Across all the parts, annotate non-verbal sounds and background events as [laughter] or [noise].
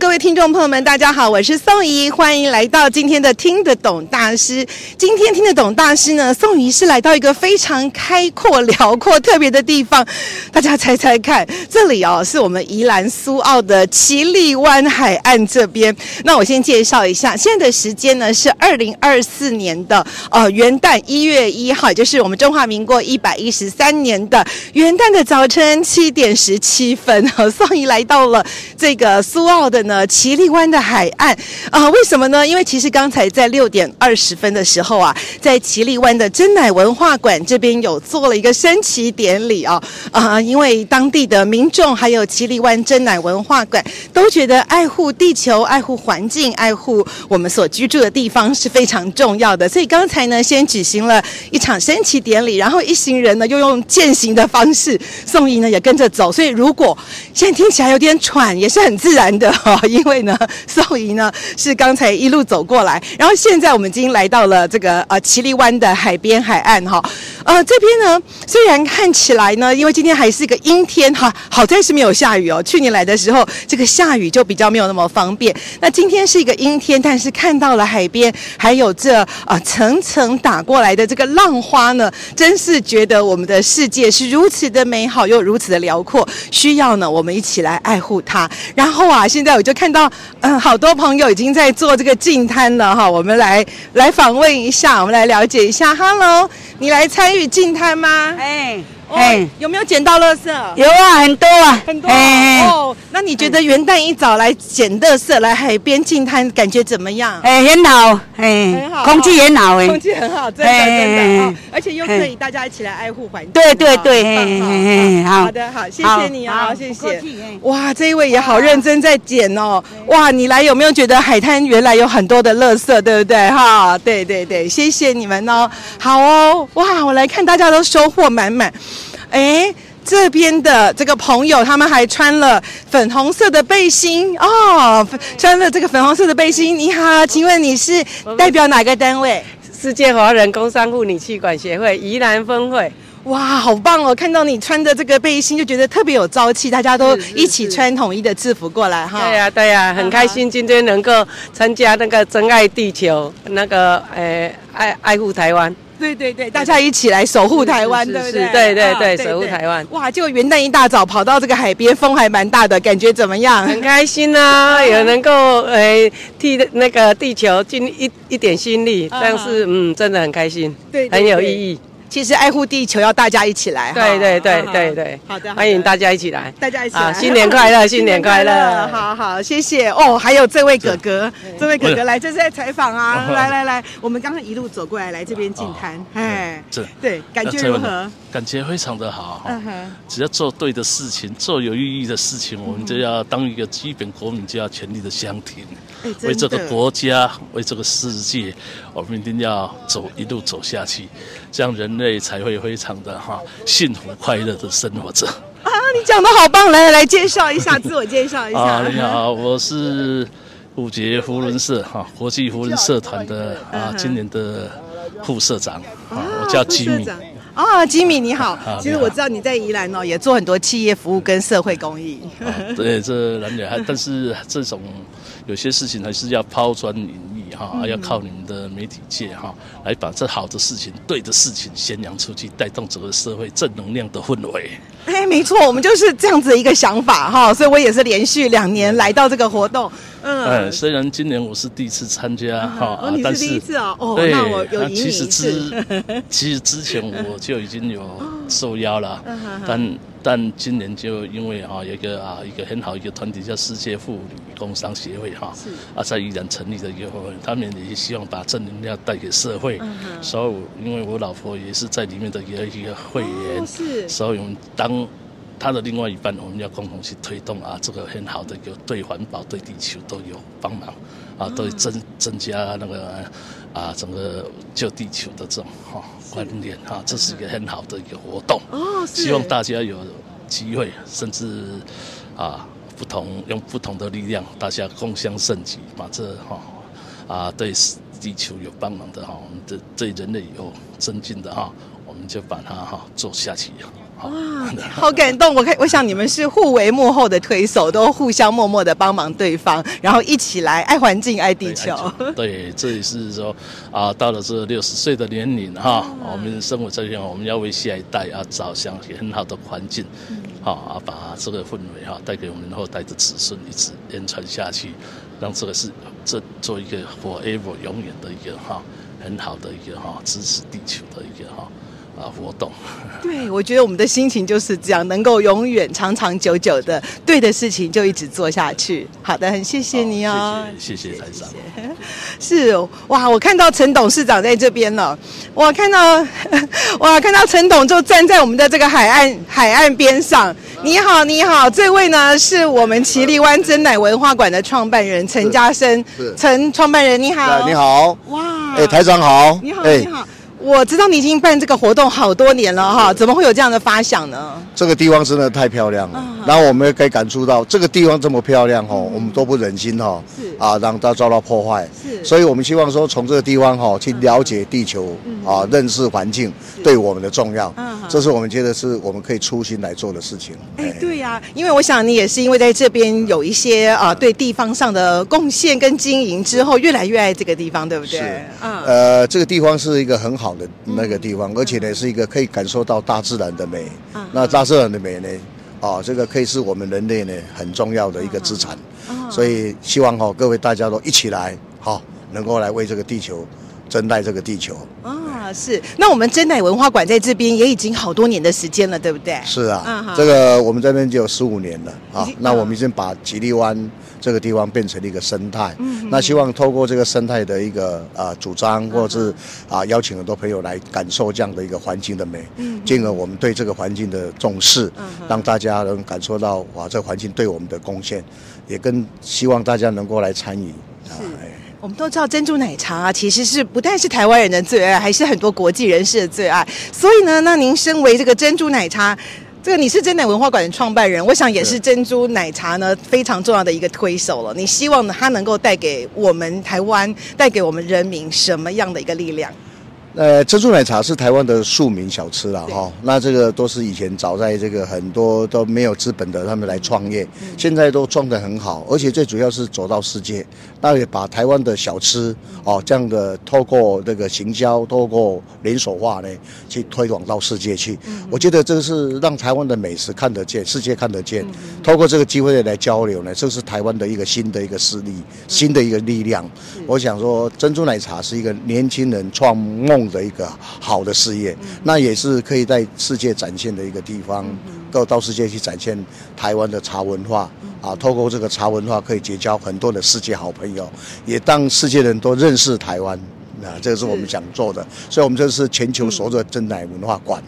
各位听众朋友们，大家好，我是宋怡，欢迎来到今天的听得懂大师。今天听得懂大师呢，宋怡是来到一个非常开阔、辽阔、特别的地方。大家猜猜看，这里哦，是我们宜兰苏澳的唭哩湾海岸这边。那我先介绍一下，现在的时间呢是二零二四年的呃元旦一月一号，就是我们中华民国一百一十三年的元旦的早晨七点十七分。[laughs] 宋怡来到了这个苏澳。的呢，唭哩湾的海岸啊、为什么呢？因为其实刚才在六点二十分的时候啊，在唭哩湾的珍奶文化馆这边有做了一个升旗典礼啊啊、因为当地的民众还有唭哩湾珍奶文化馆都觉得爱护地球、爱护环境、爱护我们所居住的地方是非常重要的，所以刚才呢，先举行了一场升旗典礼，然后一行人呢又用践行的方式，宋怡呢也跟着走，所以如果现在听起来有点喘，也是很自然的。哈，啊 [laughs] 因为呢，宋怡呢是刚才一路走过来，然后现在我们已经来到了这个呃唭哩湾的海边海岸哈，呃这边呢虽然看起来呢，因为今天还是一个阴天哈，好在是没有下雨哦。去年来的时候，这个下雨就比较没有那么方便。那今天是一个阴天，但是看到了海边，还有这啊、层层打过来的这个浪花呢，真是觉得我们的世界是如此的美好又如此的辽阔，需要呢我们一起来爱护它。然后啊。现在我就看到，嗯，好多朋友已经在做这个净摊了哈。我们来来访问一下，我们来了解一下。Hello，你来参与净摊吗？哎。哎、哦，有没有捡到垃圾？有啊，很多啊，很多哦。那你觉得元旦一早来捡垃圾，来海边净滩，感觉怎么样？哎，很好，哎，很好，空气很好，哎，空气很好，真的真的哦。而且又可以大家一起来爱护环境。对对对，好，好的好，谢谢你啊，谢谢。哇，这一位也好认真在捡哦。哇，你来有没有觉得海滩原来有很多的垃圾，对不对？哈，对对对，谢谢你们哦。好哦，哇，我来看大家都收获满满。哎，这边的这个朋友，他们还穿了粉红色的背心哦，穿了这个粉红色的背心。你好，请问你是代表哪个单位？世界华人工商妇女气管协会宜兰分会。哇，好棒哦！看到你穿的这个背心，就觉得特别有朝气。大家都一起穿统一的制服过来哈。对呀，对呀，很开心今天能够参加那个真爱地球，那个诶爱爱护台湾。对对对，大家一起来守护台湾，对不对？对对对，守护台湾。哇，就元旦一大早跑到这个海边，风还蛮大的，感觉怎么样？很开心啊，也能够诶替那个地球尽一一点心力，但是嗯，真的很开心，对，很有意义。其实爱护地球要大家一起来，对对对对对，好的，欢迎大家一起来，大家一起来，新年快乐，新年快乐，好好，谢谢。哦。还有这位哥哥，这位哥哥来，这是在采访啊，来来来，我们刚刚一路走过来，来这边进滩，哎，这对，感觉如何？感觉非常的好，只要做对的事情，做有意义的事情，我们就要当一个基本国民，就要全力的相挺，为这个国家，为这个世界，我们一定要走一路走下去，这样人类。才会非常的哈幸福快乐的生活着啊！你讲的好棒，来来来，介绍一下，[laughs] 自我介绍一下。啊，你好，我是五杰扶轮社哈国际扶轮社团的啊今年的副社长啊，我叫吉米。啊，吉米你好，其实我知道你在宜兰哦，也做很多企业服务跟社会公益。对，这难免还，但是这种有些事情还是要抛砖引玉哈，要靠你们的媒体界哈，来把这好的事情、对的事情宣扬出去，带动整个社会正能量的氛围。哎，没错，我们就是这样子的一个想法哈，所以我也是连续两年来到这个活动。嗯，哎，虽然今年我是第一次参加哈，哦，你是第一次哦，哦，对，那我有赢你一次。其实之其实之前我就已经有受邀了，但但今年就因为哈有一个啊一个很好一个团体叫世界妇女工商协会哈，啊在宜兰成立的以后，他们也希望把正能量带给社会，所以因为我老婆也是在里面的一个一个会员，是，所以我们当。它的另外一半，我们要共同去推动啊，这个很好的一个对环保、对地球都有帮忙啊，都增增加那个啊整个救地球的这种哈观念哈，这是一个很好的一个活动哦，希望大家有机会，甚至啊不同用不同的力量，大家共襄盛举，把这哈啊对地球有帮忙的哈，我们的对人类有增进的哈，我们就把它哈做下去。哇，好感动！我看，我想你们是互为幕后的推手，都互相默默的帮忙对方，然后一起来爱环境、爱地球。对，[laughs] 这也是说啊，到了这六十岁的年龄哈，我们生活在这边，我们要为下一代啊着想，很好的环境，好啊，把这个氛围哈带给我们后代的子孙，一直延传下去，让这个是这做一个 forever 永远的一个哈很好的一个哈支持地球的一个哈。啊，活动，[laughs] 对，我觉得我们的心情就是这样，能够永远长长久久的对的事情就一直做下去。好的，很谢谢你哦，谢谢谢谢台长。是哇，我看到陈董事长在这边了，我看到哇，[laughs] 看到陈董就站在我们的这个海岸海岸边上。你好，你好，这位呢是我们奇力湾珍奶文化馆的创办人陈家生，陈创办人你好，你好，哇，哎，台长好，你好，你好。我知道你已经办这个活动好多年了哈，怎么会有这样的发想呢？这个地方真的太漂亮了，然后我们也可以感触到这个地方这么漂亮哈，我们都不忍心哈，啊让它遭到破坏，所以我们希望说从这个地方哈去了解地球啊，认识环境对我们的重要，嗯这是我们觉得是我们可以初心来做的事情。哎，对呀，因为我想你也是因为在这边有一些啊对地方上的贡献跟经营之后，越来越爱这个地方，对不对？是，呃，这个地方是一个很好的那个地方，而且呢是一个可以感受到大自然的美。那大自然的美呢，啊，这个可以是我们人类呢很重要的一个资产。所以希望哈各位大家都一起来，好，能够来为这个地球珍待这个地球。啊，是。那我们珍奶文化馆在这边也已经好多年的时间了，对不对？是啊，这个我们这边就有十五年了啊。那我们已经把吉利湾。这个地方变成了一个生态，嗯，那希望透过这个生态的一个啊、呃、主张，或者是啊、呃、邀请很多朋友来感受这样的一个环境的美，嗯，进而我们对这个环境的重视，嗯，让大家能感受到哇，这个环境对我们的贡献，也跟希望大家能够来参与。是，我们都知道珍珠奶茶啊，其实是不但是台湾人的最爱，还是很多国际人士的最爱。所以呢，那您身为这个珍珠奶茶。这个你是珍奶文化馆的创办人，我想也是珍珠奶茶呢非常重要的一个推手了。你希望呢，它能够带给我们台湾，带给我们人民什么样的一个力量？呃，珍珠奶茶是台湾的庶民小吃了哈。那这个都是以前早在这个很多都没有资本的，他们来创业，现在都创得很好，而且最主要是走到世界，那也把台湾的小吃哦这样的透过这个行销，透过连锁化呢，去推广到世界去。我觉得这是让台湾的美食看得见，世界看得见。透过这个机会来交流呢，这是台湾的一个新的一个势力，新的一个力量。我想说，珍珠奶茶是一个年轻人创梦的一个好的事业，那也是可以在世界展现的一个地方，到到世界去展现台湾的茶文化啊。透过这个茶文化，可以结交很多的世界好朋友，也让世界人都认识台湾。啊，这个是我们想做的，所以我们这是全球首的珍奶文化馆。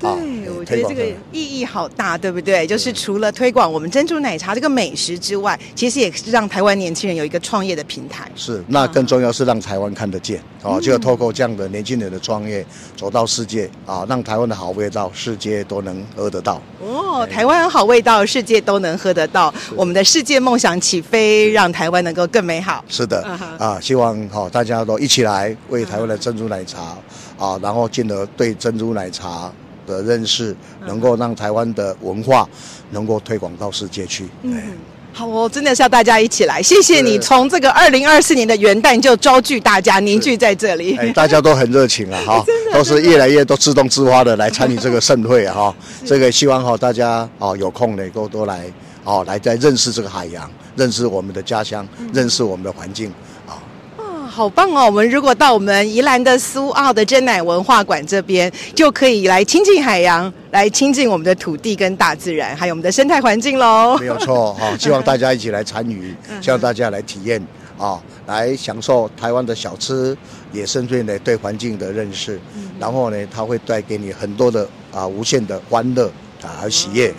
对，我觉得这个意义好大，对不对？就是除了推广我们珍珠奶茶这个美食之外，其实也是让台湾年轻人有一个创业的平台。是，那更重要是让台湾看得见哦，就要透过这样的年轻人的创业，走到世界啊，让台湾的好味道世界都能喝得到。哦，台湾好味道世界都能喝得到，我们的世界梦想起飞，让台湾能够更美好。是的，啊，希望好大家都一起来为台湾的珍珠奶茶啊，然后进而对珍珠奶茶。的认识能够让台湾的文化能够推广到世界去。嗯，好，我真的是要大家一起来，谢谢你从这个二零二四年的元旦就招聚大家凝聚在这里，哎，大家都很热情啊，[laughs] 哈，都是越来越都自动自发的来参与这个盛会啊，哈，[laughs] 这个希望哈大家哦有空呢都都来哦来再认识这个海洋，认识我们的家乡，认识我们的环境。好棒哦！我们如果到我们宜兰的苏澳的珍奶文化馆这边，就可以来亲近海洋，来亲近我们的土地跟大自然，还有我们的生态环境喽。没有错 [laughs] 哈，希望大家一起来参与，希望大家来体验啊，来享受台湾的小吃，也甚至呢对环境的认识。然后呢，它会带给你很多的啊无限的欢乐啊和喜悦。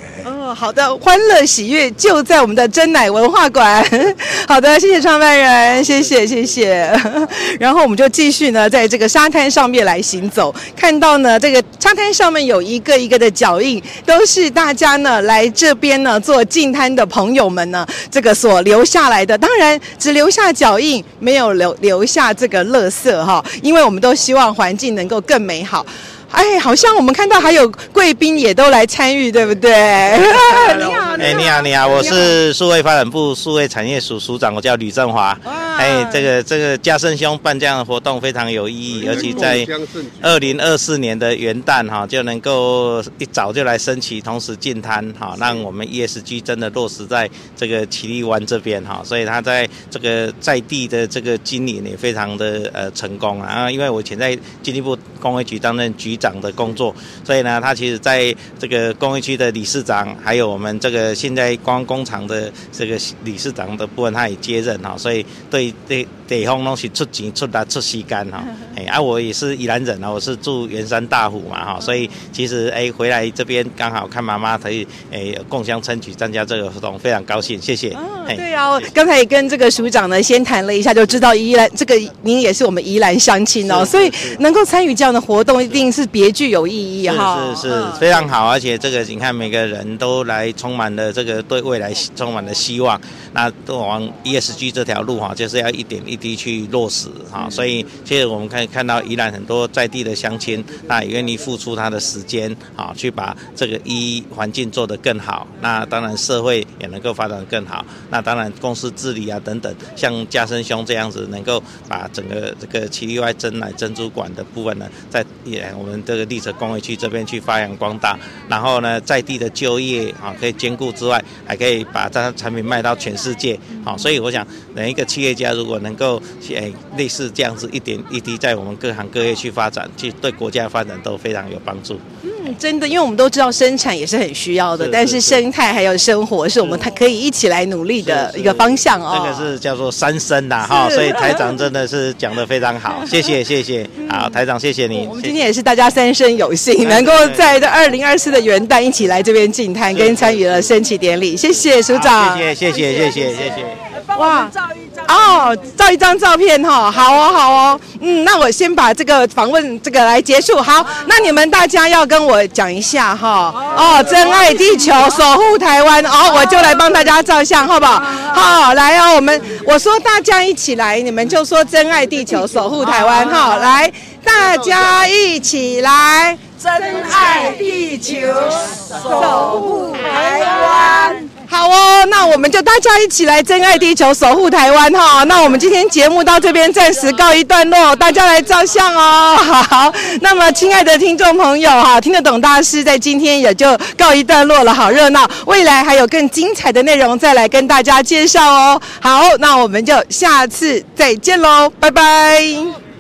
好的，欢乐喜悦就在我们的珍奶文化馆。[laughs] 好的，谢谢创办人，谢谢谢谢。[laughs] 然后我们就继续呢，在这个沙滩上面来行走，看到呢，这个沙滩上面有一个一个的脚印，都是大家呢来这边呢做净滩的朋友们呢，这个所留下来的。当然，只留下脚印，没有留留下这个垃圾哈，因为我们都希望环境能够更美好。哎，好像我们看到还有贵宾也都来参与，对不对？[laughs] 你好，哎，你好，你好，我是数位发展部数位产业署署长，我叫吕振华。哎，这个这个嘉盛兄办这样的活动非常有意义，而且在二零二四年的元旦哈，就能够一早就来升旗，同时进滩哈，让我们 ESG 真的落实在这个奇丽湾这边哈，所以他在这个在地的这个经营也非常的呃成功啊，因为我以前在经济部工业局担任局长的工作，所以呢，他其实在这个工业区的理事长，还有我们这个现在观光工厂的这个理事长的部分，他也接任哈，所以对对。地方拢是出钱出力出时间哈，[laughs] 哎啊，我也是宜兰人啊，我是住圆山大湖嘛哈，所以其实哎回来这边刚好看妈妈可以哎共襄参举参加这个活动，非常高兴，谢谢。哦，对啊，刚才也跟这个署长呢先谈了一下，就知道宜兰这个您也是我们宜兰乡亲哦，所以能够参与这样的活动，一定是别具有意义哈。是是，是非常好，而且这个你看每个人都来充满了这个对未来充满了希望，那都往 ESG 这条路哈，就是要一点一。滴去落实哈，所以其实我们可以看到宜兰很多在地的乡亲，那也愿意付出他的时间啊，去把这个一环境做得更好。那当然社会也能够发展得更好。那当然公司治理啊等等，像嘉生兄这样子，能够把整个这个奇力外珍奶珍珠馆的部分呢，在也我们这个丽泽工业区这边去发扬光大。然后呢，在地的就业啊可以兼顾之外，还可以把这产品卖到全世界。好，所以我想每一个企业家如果能够诶，类似这样子一点一滴，在我们各行各业去发展，其实对国家的发展都非常有帮助。嗯，真的，因为我们都知道生产也是很需要的，但是生态还有生活是我们可以一起来努力的一个方向哦。这个是叫做三生呐，哈，所以台长真的是讲得非常好，谢谢谢谢。好，台长谢谢你。我们今天也是大家三生有幸，能够在这二零二四的元旦一起来这边进摊，跟参与了升旗典礼，谢谢署长，谢谢谢谢谢。谢谢谢。哇。哦，照一张照片哈，好哦，好哦，嗯，那我先把这个访问这个来结束。好，那你们大家要跟我讲一下哈，哦，珍爱地球，守护台湾，哦，我就来帮大家照相，好不好？好，来哦，我们我说大家一起来，你们就说珍爱地球，守护台湾，哈，来，大家一起来，珍爱地球，守护台湾。好哦，那我们就大家一起来珍爱地球，守护台湾哈。那我们今天节目到这边暂时告一段落，大家来照相哦。[laughs] 好，那么亲爱的听众朋友哈，听得懂大师在今天也就告一段落了，好热闹。未来还有更精彩的内容再来跟大家介绍哦。好，那我们就下次再见喽，拜拜。